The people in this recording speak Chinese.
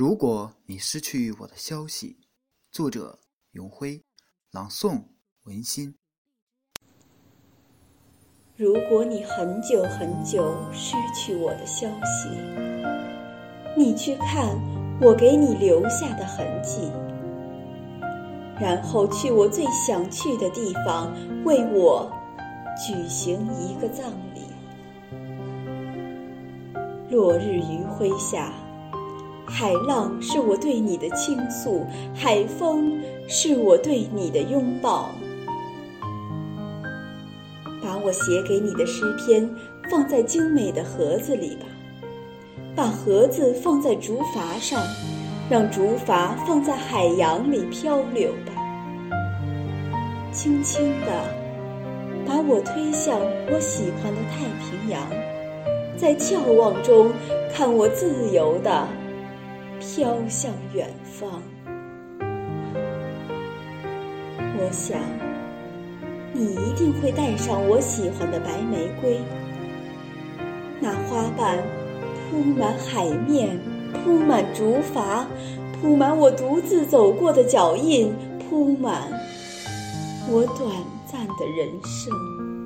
如果你失去我的消息，作者永辉，朗诵文心。如果你很久很久失去我的消息，你去看我给你留下的痕迹，然后去我最想去的地方为我举行一个葬礼。落日余晖下。海浪是我对你的倾诉，海风是我对你的拥抱。把我写给你的诗篇放在精美的盒子里吧，把盒子放在竹筏上，让竹筏放在海洋里漂流吧。轻轻地把我推向我喜欢的太平洋，在眺望中看我自由的。飘向远方，我想你一定会带上我喜欢的白玫瑰。那花瓣铺满海面，铺满竹筏，铺满我独自走过的脚印，铺满我短暂的人生。